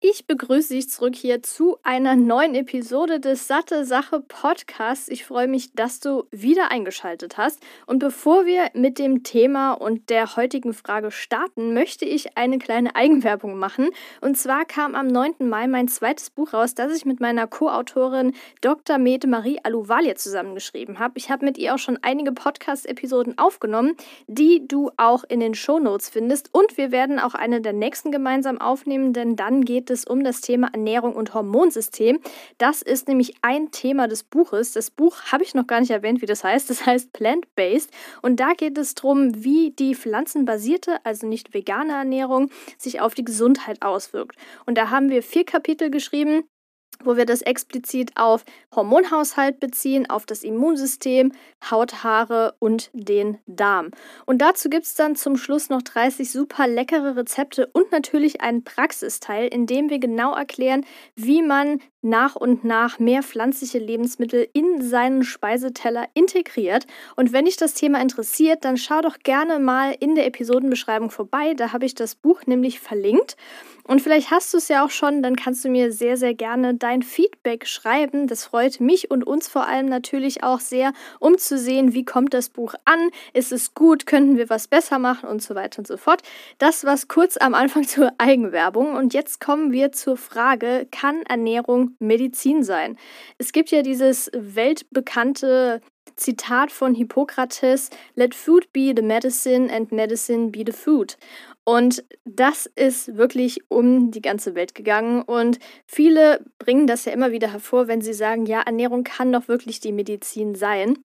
Ich begrüße dich zurück hier zu einer neuen Episode des Satte Sache Podcasts. Ich freue mich, dass du wieder eingeschaltet hast. Und bevor wir mit dem Thema und der heutigen Frage starten, möchte ich eine kleine Eigenwerbung machen. Und zwar kam am 9. Mai mein zweites Buch raus, das ich mit meiner Co-Autorin Dr. Mete Marie Aluvalia zusammengeschrieben habe. Ich habe mit ihr auch schon einige Podcast-Episoden aufgenommen, die du auch in den Show Notes findest. Und wir werden auch eine der nächsten gemeinsam aufnehmen, denn dann geht es um das Thema Ernährung und Hormonsystem. Das ist nämlich ein Thema des Buches. Das Buch habe ich noch gar nicht erwähnt, wie das heißt. Das heißt Plant-Based. Und da geht es darum, wie die pflanzenbasierte, also nicht vegane Ernährung, sich auf die Gesundheit auswirkt. Und da haben wir vier Kapitel geschrieben wo wir das explizit auf Hormonhaushalt beziehen, auf das Immunsystem, Haut, Haare und den Darm. Und dazu gibt es dann zum Schluss noch 30 super leckere Rezepte und natürlich einen Praxisteil, in dem wir genau erklären, wie man nach und nach mehr pflanzliche Lebensmittel in seinen Speiseteller integriert. Und wenn dich das Thema interessiert, dann schau doch gerne mal in der Episodenbeschreibung vorbei. Da habe ich das Buch nämlich verlinkt. Und vielleicht hast du es ja auch schon, dann kannst du mir sehr, sehr gerne dein Feedback schreiben. Das freut mich und uns vor allem natürlich auch sehr, um zu sehen, wie kommt das Buch an, ist es gut, könnten wir was besser machen und so weiter und so fort. Das war's kurz am Anfang zur Eigenwerbung. Und jetzt kommen wir zur Frage, kann Ernährung Medizin sein? Es gibt ja dieses weltbekannte Zitat von Hippokrates, Let food be the medicine and medicine be the food. Und das ist wirklich um die ganze Welt gegangen. Und viele bringen das ja immer wieder hervor, wenn sie sagen, ja, Ernährung kann doch wirklich die Medizin sein.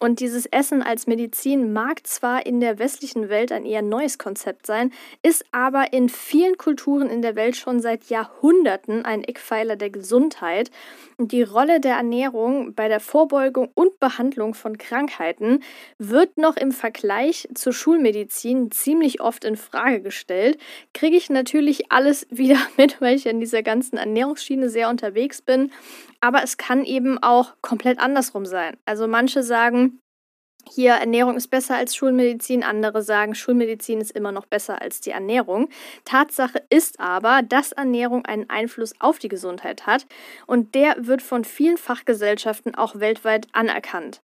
Und dieses Essen als Medizin mag zwar in der westlichen Welt ein eher neues Konzept sein, ist aber in vielen Kulturen in der Welt schon seit Jahrhunderten ein Eckpfeiler der Gesundheit. Und die Rolle der Ernährung bei der Vorbeugung und Behandlung von Krankheiten wird noch im Vergleich zur Schulmedizin ziemlich oft in Frage gestellt. Kriege ich natürlich alles wieder mit, weil ich in dieser ganzen Ernährungsschiene sehr unterwegs bin. Aber es kann eben auch komplett andersrum sein. Also manche sagen, hier Ernährung ist besser als Schulmedizin, andere sagen, Schulmedizin ist immer noch besser als die Ernährung. Tatsache ist aber, dass Ernährung einen Einfluss auf die Gesundheit hat und der wird von vielen Fachgesellschaften auch weltweit anerkannt.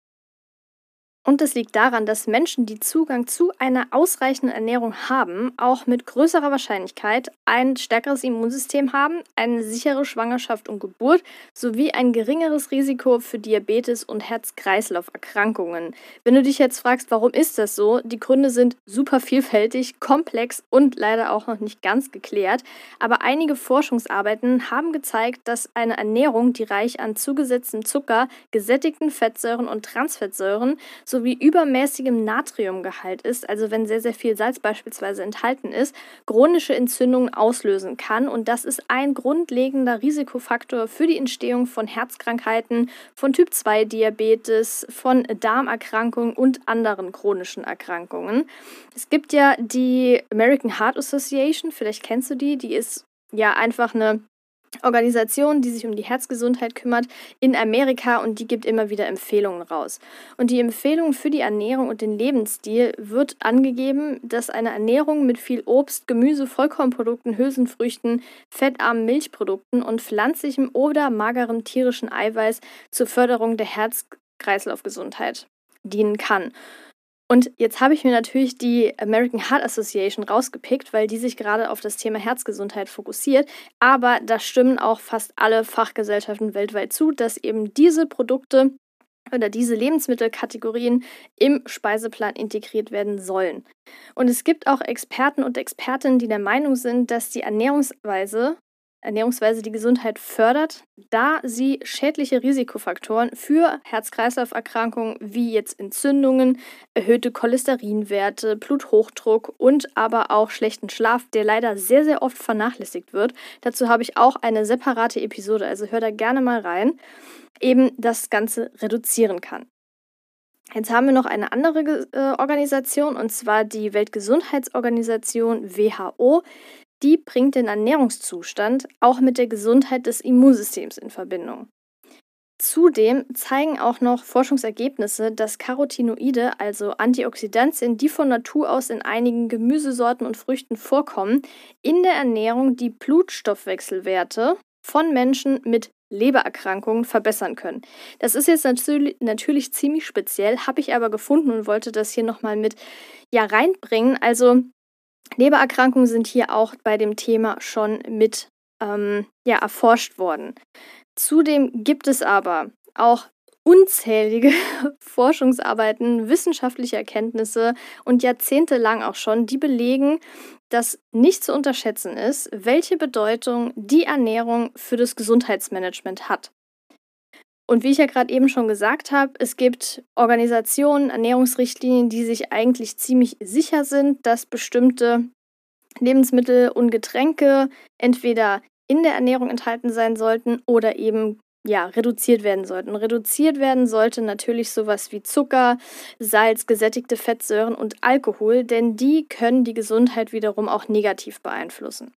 Und es liegt daran, dass Menschen, die Zugang zu einer ausreichenden Ernährung haben, auch mit größerer Wahrscheinlichkeit ein stärkeres Immunsystem haben, eine sichere Schwangerschaft und Geburt sowie ein geringeres Risiko für Diabetes und Herz-Kreislauf-Erkrankungen. Wenn du dich jetzt fragst, warum ist das so? Die Gründe sind super vielfältig, komplex und leider auch noch nicht ganz geklärt. Aber einige Forschungsarbeiten haben gezeigt, dass eine Ernährung, die reich an zugesetztem Zucker, gesättigten Fettsäuren und Transfettsäuren sowie übermäßigem Natriumgehalt ist, also wenn sehr, sehr viel Salz beispielsweise enthalten ist, chronische Entzündungen auslösen kann. Und das ist ein grundlegender Risikofaktor für die Entstehung von Herzkrankheiten, von Typ-2-Diabetes, von Darmerkrankungen und anderen chronischen Erkrankungen. Es gibt ja die American Heart Association, vielleicht kennst du die, die ist ja einfach eine Organisation, die sich um die Herzgesundheit kümmert, in Amerika und die gibt immer wieder Empfehlungen raus. Und die Empfehlung für die Ernährung und den Lebensstil wird angegeben, dass eine Ernährung mit viel Obst, Gemüse, Vollkornprodukten, Hülsenfrüchten, fettarmen Milchprodukten und pflanzlichem oder magerem tierischen Eiweiß zur Förderung der Herz-Kreislauf-Gesundheit dienen kann. Und jetzt habe ich mir natürlich die American Heart Association rausgepickt, weil die sich gerade auf das Thema Herzgesundheit fokussiert. Aber da stimmen auch fast alle Fachgesellschaften weltweit zu, dass eben diese Produkte oder diese Lebensmittelkategorien im Speiseplan integriert werden sollen. Und es gibt auch Experten und Expertinnen, die der Meinung sind, dass die Ernährungsweise Ernährungsweise die Gesundheit fördert, da sie schädliche Risikofaktoren für Herz-Kreislauf-Erkrankungen wie jetzt Entzündungen, erhöhte Cholesterinwerte, Bluthochdruck und aber auch schlechten Schlaf, der leider sehr, sehr oft vernachlässigt wird. Dazu habe ich auch eine separate Episode, also hör da gerne mal rein, eben das Ganze reduzieren kann. Jetzt haben wir noch eine andere äh, Organisation, und zwar die Weltgesundheitsorganisation WHO. Die bringt den Ernährungszustand auch mit der Gesundheit des Immunsystems in Verbindung. Zudem zeigen auch noch Forschungsergebnisse, dass Carotinoide, also Antioxidantien, die von Natur aus in einigen Gemüsesorten und Früchten vorkommen, in der Ernährung die Blutstoffwechselwerte von Menschen mit Lebererkrankungen verbessern können. Das ist jetzt natürlich, natürlich ziemlich speziell, habe ich aber gefunden und wollte das hier nochmal mit ja, reinbringen. Also Lebererkrankungen sind hier auch bei dem Thema schon mit ähm, ja, erforscht worden. Zudem gibt es aber auch unzählige Forschungsarbeiten, wissenschaftliche Erkenntnisse und jahrzehntelang auch schon, die belegen, dass nicht zu unterschätzen ist, welche Bedeutung die Ernährung für das Gesundheitsmanagement hat. Und wie ich ja gerade eben schon gesagt habe, es gibt Organisationen, Ernährungsrichtlinien, die sich eigentlich ziemlich sicher sind, dass bestimmte Lebensmittel und Getränke entweder in der Ernährung enthalten sein sollten oder eben ja, reduziert werden sollten. Reduziert werden sollte natürlich sowas wie Zucker, Salz, gesättigte Fettsäuren und Alkohol, denn die können die Gesundheit wiederum auch negativ beeinflussen.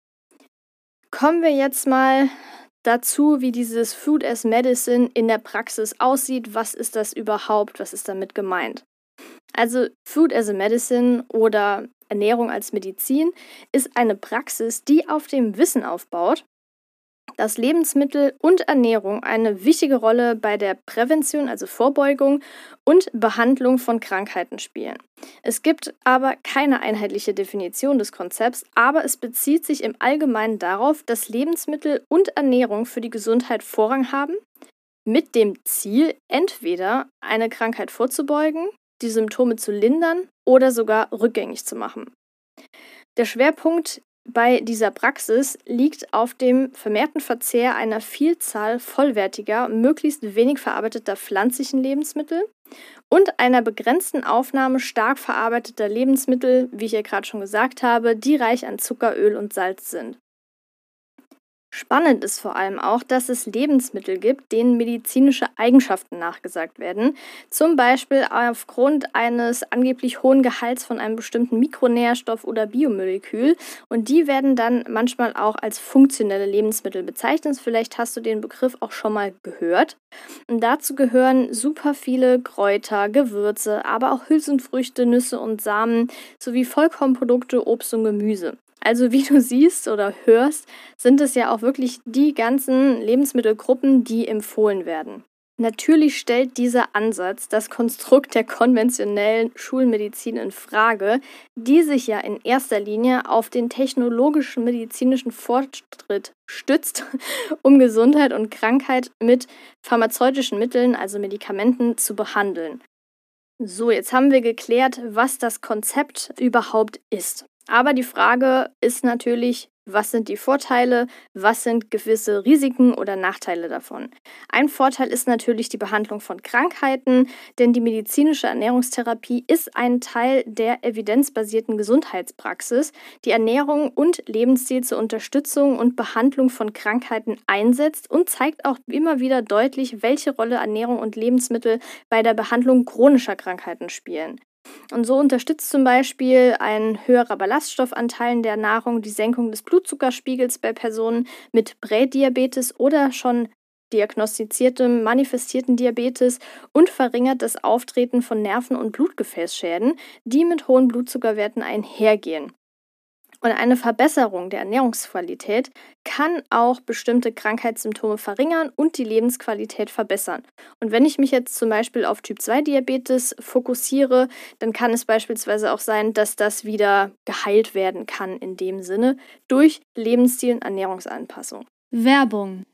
Kommen wir jetzt mal dazu, wie dieses Food as Medicine in der Praxis aussieht. Was ist das überhaupt? Was ist damit gemeint? Also Food as a Medicine oder Ernährung als Medizin ist eine Praxis, die auf dem Wissen aufbaut, dass Lebensmittel und Ernährung eine wichtige Rolle bei der Prävention, also Vorbeugung und Behandlung von Krankheiten spielen. Es gibt aber keine einheitliche Definition des Konzepts, aber es bezieht sich im Allgemeinen darauf, dass Lebensmittel und Ernährung für die Gesundheit Vorrang haben, mit dem Ziel, entweder eine Krankheit vorzubeugen, die Symptome zu lindern oder sogar rückgängig zu machen. Der Schwerpunkt bei dieser Praxis liegt auf dem vermehrten Verzehr einer Vielzahl vollwertiger, möglichst wenig verarbeiteter pflanzlichen Lebensmittel und einer begrenzten Aufnahme stark verarbeiteter Lebensmittel, wie ich ja gerade schon gesagt habe, die reich an Zucker, Öl und Salz sind. Spannend ist vor allem auch, dass es Lebensmittel gibt, denen medizinische Eigenschaften nachgesagt werden. Zum Beispiel aufgrund eines angeblich hohen Gehalts von einem bestimmten Mikronährstoff oder Biomolekül. Und die werden dann manchmal auch als funktionelle Lebensmittel bezeichnet. Vielleicht hast du den Begriff auch schon mal gehört. Und dazu gehören super viele Kräuter, Gewürze, aber auch Hülsenfrüchte, Nüsse und Samen sowie Vollkornprodukte, Obst und Gemüse. Also wie du siehst oder hörst, sind es ja auch wirklich die ganzen Lebensmittelgruppen, die empfohlen werden. Natürlich stellt dieser Ansatz das Konstrukt der konventionellen Schulmedizin in Frage, die sich ja in erster Linie auf den technologischen medizinischen Fortschritt stützt, um Gesundheit und Krankheit mit pharmazeutischen Mitteln, also Medikamenten, zu behandeln. So, jetzt haben wir geklärt, was das Konzept überhaupt ist. Aber die Frage ist natürlich, was sind die Vorteile, was sind gewisse Risiken oder Nachteile davon. Ein Vorteil ist natürlich die Behandlung von Krankheiten, denn die medizinische Ernährungstherapie ist ein Teil der evidenzbasierten Gesundheitspraxis, die Ernährung und Lebensstil zur Unterstützung und Behandlung von Krankheiten einsetzt und zeigt auch immer wieder deutlich, welche Rolle Ernährung und Lebensmittel bei der Behandlung chronischer Krankheiten spielen. Und so unterstützt zum Beispiel ein höherer Ballaststoffanteil in der Nahrung die Senkung des Blutzuckerspiegels bei Personen mit Prädiabetes oder schon diagnostiziertem manifestierten Diabetes und verringert das Auftreten von Nerven- und Blutgefäßschäden, die mit hohen Blutzuckerwerten einhergehen. Und eine Verbesserung der Ernährungsqualität kann auch bestimmte Krankheitssymptome verringern und die Lebensqualität verbessern. Und wenn ich mich jetzt zum Beispiel auf Typ-2-Diabetes fokussiere, dann kann es beispielsweise auch sein, dass das wieder geheilt werden kann in dem Sinne durch Lebensstil- und Ernährungsanpassung. Werbung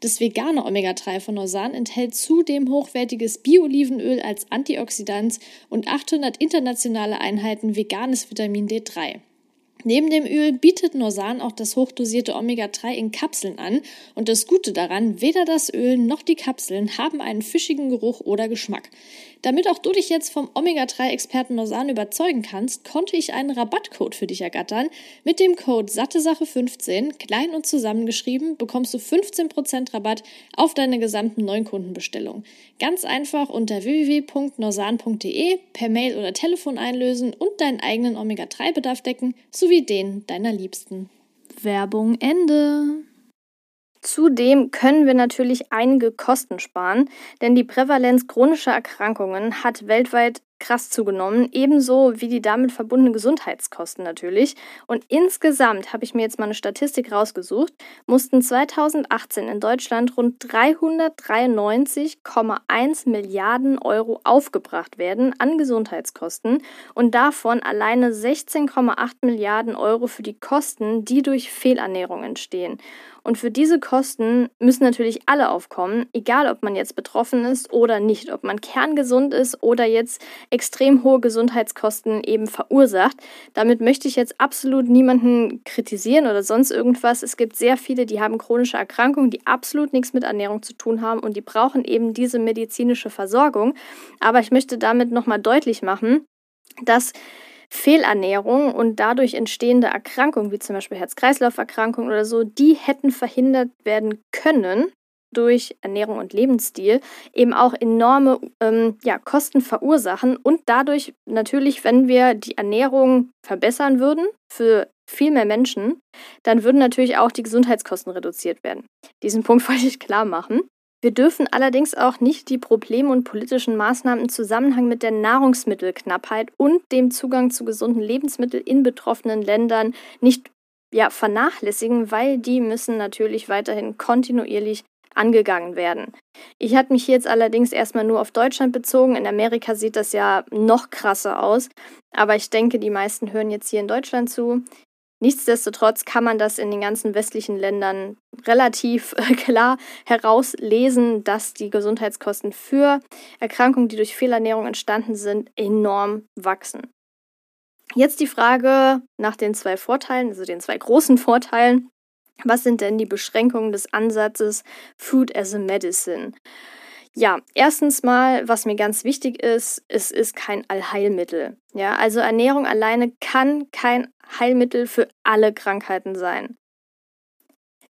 Das vegane Omega-3 von Norsan enthält zudem hochwertiges Bio-Olivenöl als Antioxidant und 800 internationale Einheiten veganes Vitamin D3. Neben dem Öl bietet Norsan auch das hochdosierte Omega-3 in Kapseln an und das Gute daran, weder das Öl noch die Kapseln haben einen fischigen Geruch oder Geschmack. Damit auch du dich jetzt vom Omega-3-Experten Norsan überzeugen kannst, konnte ich einen Rabattcode für dich ergattern. Mit dem Code SatteSache15, klein und zusammengeschrieben, bekommst du 15% Rabatt auf deine gesamten Neukundenbestellung. Ganz einfach unter www.norsan.de per Mail oder Telefon einlösen und deinen eigenen Omega-3-Bedarf decken, sowie den deiner Liebsten. Werbung Ende. Zudem können wir natürlich einige Kosten sparen, denn die Prävalenz chronischer Erkrankungen hat weltweit krass zugenommen, ebenso wie die damit verbundenen Gesundheitskosten natürlich. Und insgesamt habe ich mir jetzt mal eine Statistik rausgesucht, mussten 2018 in Deutschland rund 393,1 Milliarden Euro aufgebracht werden an Gesundheitskosten und davon alleine 16,8 Milliarden Euro für die Kosten, die durch Fehlernährung entstehen. Und für diese Kosten müssen natürlich alle aufkommen, egal ob man jetzt betroffen ist oder nicht, ob man kerngesund ist oder jetzt extrem hohe Gesundheitskosten eben verursacht. Damit möchte ich jetzt absolut niemanden kritisieren oder sonst irgendwas. Es gibt sehr viele, die haben chronische Erkrankungen, die absolut nichts mit Ernährung zu tun haben und die brauchen eben diese medizinische Versorgung. Aber ich möchte damit nochmal deutlich machen, dass Fehlernährung und dadurch entstehende Erkrankungen, wie zum Beispiel Herz-Kreislauf-Erkrankungen oder so, die hätten verhindert werden können durch Ernährung und Lebensstil eben auch enorme ähm, ja, Kosten verursachen und dadurch natürlich, wenn wir die Ernährung verbessern würden für viel mehr Menschen, dann würden natürlich auch die Gesundheitskosten reduziert werden. Diesen Punkt wollte ich klar machen. Wir dürfen allerdings auch nicht die Probleme und politischen Maßnahmen im Zusammenhang mit der Nahrungsmittelknappheit und dem Zugang zu gesunden Lebensmitteln in betroffenen Ländern nicht ja, vernachlässigen, weil die müssen natürlich weiterhin kontinuierlich angegangen werden. Ich hatte mich jetzt allerdings erstmal nur auf Deutschland bezogen. In Amerika sieht das ja noch krasser aus. Aber ich denke, die meisten hören jetzt hier in Deutschland zu. Nichtsdestotrotz kann man das in den ganzen westlichen Ländern relativ klar herauslesen, dass die Gesundheitskosten für Erkrankungen, die durch Fehlernährung entstanden sind, enorm wachsen. Jetzt die Frage nach den zwei Vorteilen, also den zwei großen Vorteilen. Was sind denn die Beschränkungen des Ansatzes Food as a Medicine? Ja, erstens mal, was mir ganz wichtig ist, es ist kein Allheilmittel. Ja, also Ernährung alleine kann kein Heilmittel für alle Krankheiten sein.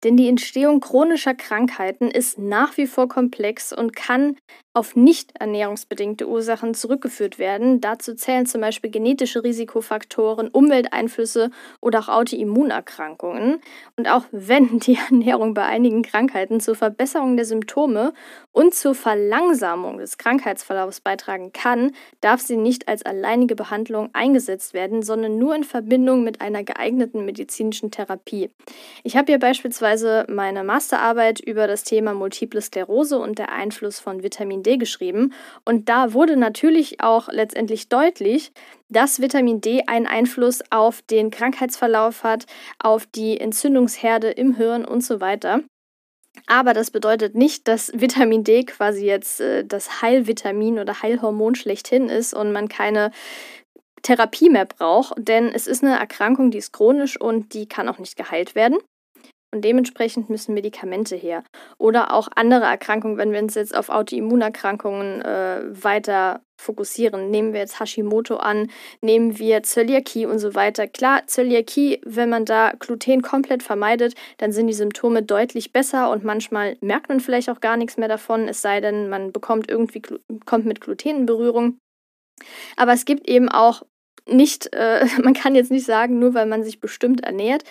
Denn die Entstehung chronischer Krankheiten ist nach wie vor komplex und kann auf nicht ernährungsbedingte Ursachen zurückgeführt werden. Dazu zählen zum Beispiel genetische Risikofaktoren, Umwelteinflüsse oder auch Autoimmunerkrankungen. Und auch wenn die Ernährung bei einigen Krankheiten zur Verbesserung der Symptome und zur Verlangsamung des Krankheitsverlaufs beitragen kann, darf sie nicht als alleinige Behandlung eingesetzt werden, sondern nur in Verbindung mit einer geeigneten medizinischen Therapie. Ich habe hier beispielsweise meine Masterarbeit über das Thema Multiple Sklerose und der Einfluss von Vitamin Vitamin D geschrieben. Und da wurde natürlich auch letztendlich deutlich, dass Vitamin D einen Einfluss auf den Krankheitsverlauf hat, auf die Entzündungsherde im Hirn und so weiter. Aber das bedeutet nicht, dass Vitamin D quasi jetzt äh, das Heilvitamin oder Heilhormon schlechthin ist und man keine Therapie mehr braucht, denn es ist eine Erkrankung, die ist chronisch und die kann auch nicht geheilt werden. Und dementsprechend müssen Medikamente her. Oder auch andere Erkrankungen, wenn wir uns jetzt auf Autoimmunerkrankungen äh, weiter fokussieren. Nehmen wir jetzt Hashimoto an, nehmen wir Zöliakie und so weiter. Klar, Zöliakie, wenn man da Gluten komplett vermeidet, dann sind die Symptome deutlich besser und manchmal merkt man vielleicht auch gar nichts mehr davon, es sei denn, man bekommt irgendwie kommt mit Gluten in Berührung. Aber es gibt eben auch nicht, äh, man kann jetzt nicht sagen, nur weil man sich bestimmt ernährt,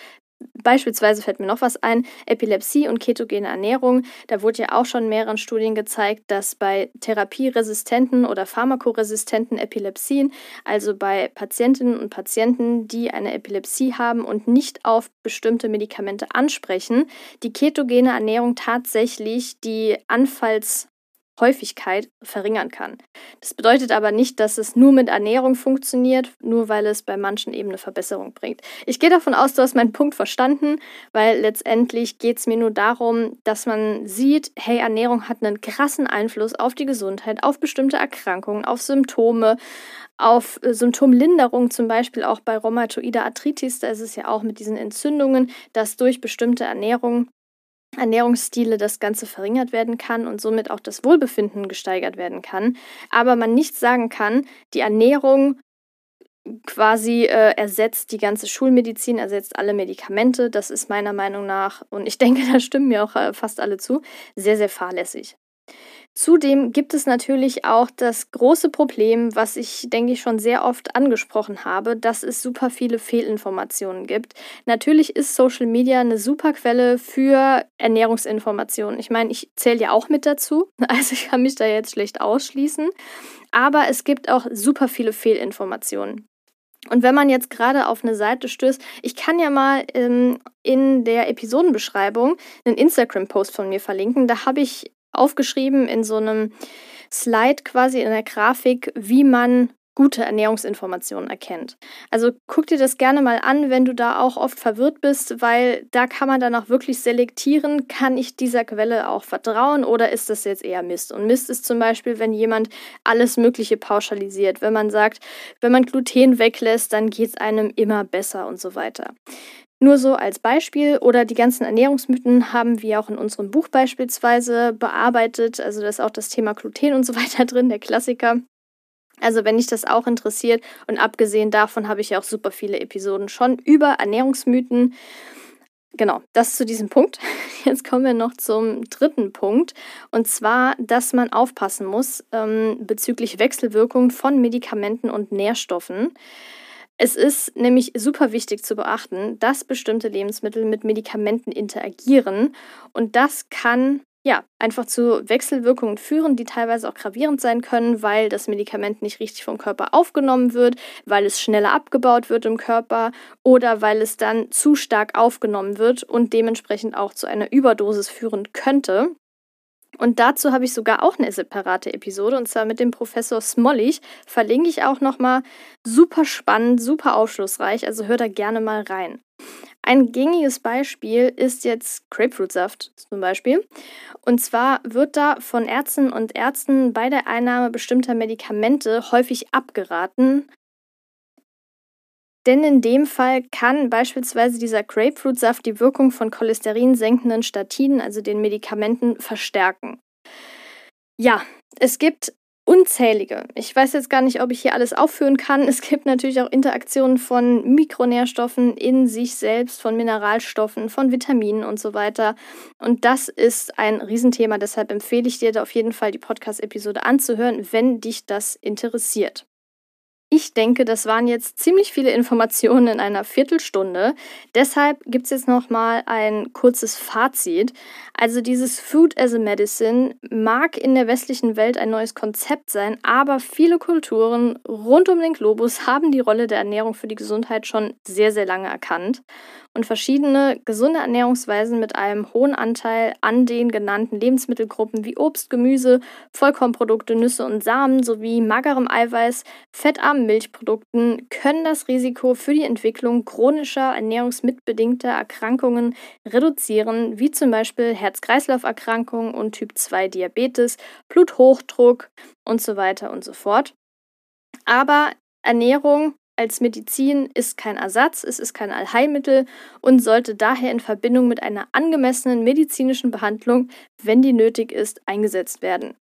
Beispielsweise fällt mir noch was ein, Epilepsie und ketogene Ernährung. Da wurde ja auch schon in mehreren Studien gezeigt, dass bei therapieresistenten oder pharmakoresistenten Epilepsien, also bei Patientinnen und Patienten, die eine Epilepsie haben und nicht auf bestimmte Medikamente ansprechen, die ketogene Ernährung tatsächlich die Anfalls Häufigkeit verringern kann. Das bedeutet aber nicht, dass es nur mit Ernährung funktioniert, nur weil es bei manchen eben eine Verbesserung bringt. Ich gehe davon aus, du hast meinen Punkt verstanden, weil letztendlich geht es mir nur darum, dass man sieht, hey, Ernährung hat einen krassen Einfluss auf die Gesundheit, auf bestimmte Erkrankungen, auf Symptome, auf äh, Symptomlinderung, zum Beispiel auch bei rheumatoider Arthritis, da ist es ja auch mit diesen Entzündungen, dass durch bestimmte Ernährung Ernährungsstile das Ganze verringert werden kann und somit auch das Wohlbefinden gesteigert werden kann. Aber man nicht sagen kann, die Ernährung quasi äh, ersetzt die ganze Schulmedizin, ersetzt alle Medikamente. Das ist meiner Meinung nach, und ich denke, da stimmen mir auch äh, fast alle zu, sehr, sehr fahrlässig. Zudem gibt es natürlich auch das große Problem, was ich, denke ich, schon sehr oft angesprochen habe, dass es super viele Fehlinformationen gibt. Natürlich ist Social Media eine super Quelle für Ernährungsinformationen. Ich meine, ich zähle ja auch mit dazu, also ich kann mich da jetzt schlecht ausschließen. Aber es gibt auch super viele Fehlinformationen. Und wenn man jetzt gerade auf eine Seite stößt, ich kann ja mal ähm, in der Episodenbeschreibung einen Instagram-Post von mir verlinken. Da habe ich aufgeschrieben in so einem Slide quasi in der Grafik, wie man gute Ernährungsinformationen erkennt. Also guck dir das gerne mal an, wenn du da auch oft verwirrt bist, weil da kann man dann auch wirklich selektieren, kann ich dieser Quelle auch vertrauen oder ist das jetzt eher Mist? Und Mist ist zum Beispiel, wenn jemand alles Mögliche pauschalisiert, wenn man sagt, wenn man Gluten weglässt, dann geht es einem immer besser und so weiter. Nur so als Beispiel oder die ganzen Ernährungsmythen haben wir auch in unserem Buch beispielsweise bearbeitet. Also da ist auch das Thema Gluten und so weiter drin, der Klassiker. Also wenn dich das auch interessiert und abgesehen davon habe ich ja auch super viele Episoden schon über Ernährungsmythen. Genau, das zu diesem Punkt. Jetzt kommen wir noch zum dritten Punkt. Und zwar, dass man aufpassen muss ähm, bezüglich Wechselwirkungen von Medikamenten und Nährstoffen. Es ist nämlich super wichtig zu beachten, dass bestimmte Lebensmittel mit Medikamenten interagieren und das kann ja, einfach zu Wechselwirkungen führen, die teilweise auch gravierend sein können, weil das Medikament nicht richtig vom Körper aufgenommen wird, weil es schneller abgebaut wird im Körper oder weil es dann zu stark aufgenommen wird und dementsprechend auch zu einer Überdosis führen könnte. Und dazu habe ich sogar auch eine separate Episode und zwar mit dem Professor Smollig. Verlinke ich auch nochmal. Super spannend, super aufschlussreich, also hör da gerne mal rein. Ein gängiges Beispiel ist jetzt Grapefruitsaft zum Beispiel. Und zwar wird da von Ärzten und Ärzten bei der Einnahme bestimmter Medikamente häufig abgeraten, denn in dem Fall kann beispielsweise dieser Grapefruitsaft die Wirkung von cholesterinsenkenden Statinen, also den Medikamenten, verstärken. Ja, es gibt unzählige. Ich weiß jetzt gar nicht, ob ich hier alles aufführen kann. Es gibt natürlich auch Interaktionen von Mikronährstoffen in sich selbst, von Mineralstoffen, von Vitaminen und so weiter. Und das ist ein Riesenthema. Deshalb empfehle ich dir da auf jeden Fall die Podcast-Episode anzuhören, wenn dich das interessiert. Ich denke, das waren jetzt ziemlich viele Informationen in einer Viertelstunde. Deshalb gibt es jetzt noch mal ein kurzes Fazit. Also dieses Food as a Medicine mag in der westlichen Welt ein neues Konzept sein, aber viele Kulturen rund um den Globus haben die Rolle der Ernährung für die Gesundheit schon sehr, sehr lange erkannt und verschiedene gesunde Ernährungsweisen mit einem hohen Anteil an den genannten Lebensmittelgruppen wie Obst, Gemüse, Vollkornprodukte, Nüsse und Samen sowie magerem Eiweiß, fettarmen Milchprodukten können das Risiko für die Entwicklung chronischer ernährungsmitbedingter Erkrankungen reduzieren, wie zum Beispiel Herz-Kreislauf-Erkrankungen und Typ 2 Diabetes, Bluthochdruck und so weiter und so fort. Aber Ernährung als Medizin, ist kein Ersatz, es ist kein Allheilmittel und sollte daher in Verbindung mit einer angemessenen medizinischen Behandlung, wenn die nötig ist, eingesetzt werden.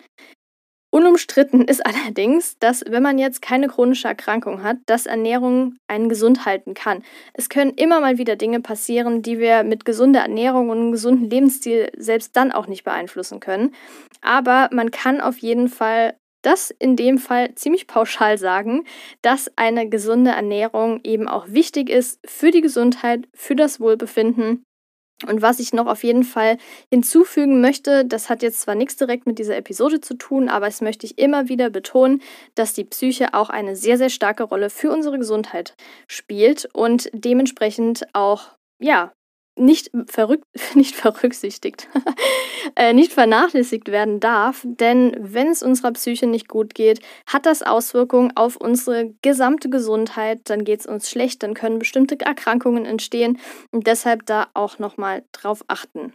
Unumstritten ist allerdings, dass wenn man jetzt keine chronische Erkrankung hat, dass Ernährung einen gesund halten kann. Es können immer mal wieder Dinge passieren, die wir mit gesunder Ernährung und einem gesunden Lebensstil selbst dann auch nicht beeinflussen können. Aber man kann auf jeden Fall das in dem Fall ziemlich pauschal sagen, dass eine gesunde Ernährung eben auch wichtig ist für die Gesundheit, für das Wohlbefinden. Und was ich noch auf jeden Fall hinzufügen möchte, das hat jetzt zwar nichts direkt mit dieser Episode zu tun, aber es möchte ich immer wieder betonen, dass die Psyche auch eine sehr, sehr starke Rolle für unsere Gesundheit spielt und dementsprechend auch, ja, nicht, verrück nicht verrücksichtigt, äh, nicht vernachlässigt werden darf. Denn wenn es unserer Psyche nicht gut geht, hat das Auswirkungen auf unsere gesamte Gesundheit. Dann geht es uns schlecht, dann können bestimmte Erkrankungen entstehen und deshalb da auch nochmal drauf achten.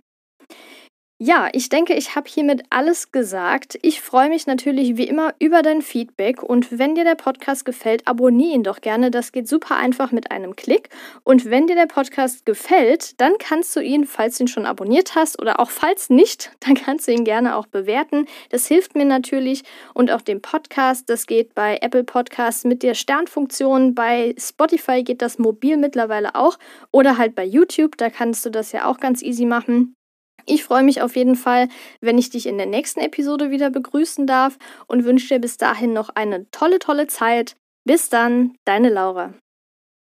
Ja, ich denke, ich habe hiermit alles gesagt. Ich freue mich natürlich wie immer über dein Feedback und wenn dir der Podcast gefällt, abonniere ihn doch gerne. Das geht super einfach mit einem Klick. Und wenn dir der Podcast gefällt, dann kannst du ihn, falls du ihn schon abonniert hast oder auch falls nicht, dann kannst du ihn gerne auch bewerten. Das hilft mir natürlich und auch dem Podcast. Das geht bei Apple Podcasts mit der Sternfunktion. Bei Spotify geht das mobil mittlerweile auch oder halt bei YouTube. Da kannst du das ja auch ganz easy machen. Ich freue mich auf jeden Fall, wenn ich dich in der nächsten Episode wieder begrüßen darf und wünsche dir bis dahin noch eine tolle, tolle Zeit. Bis dann, deine Laura.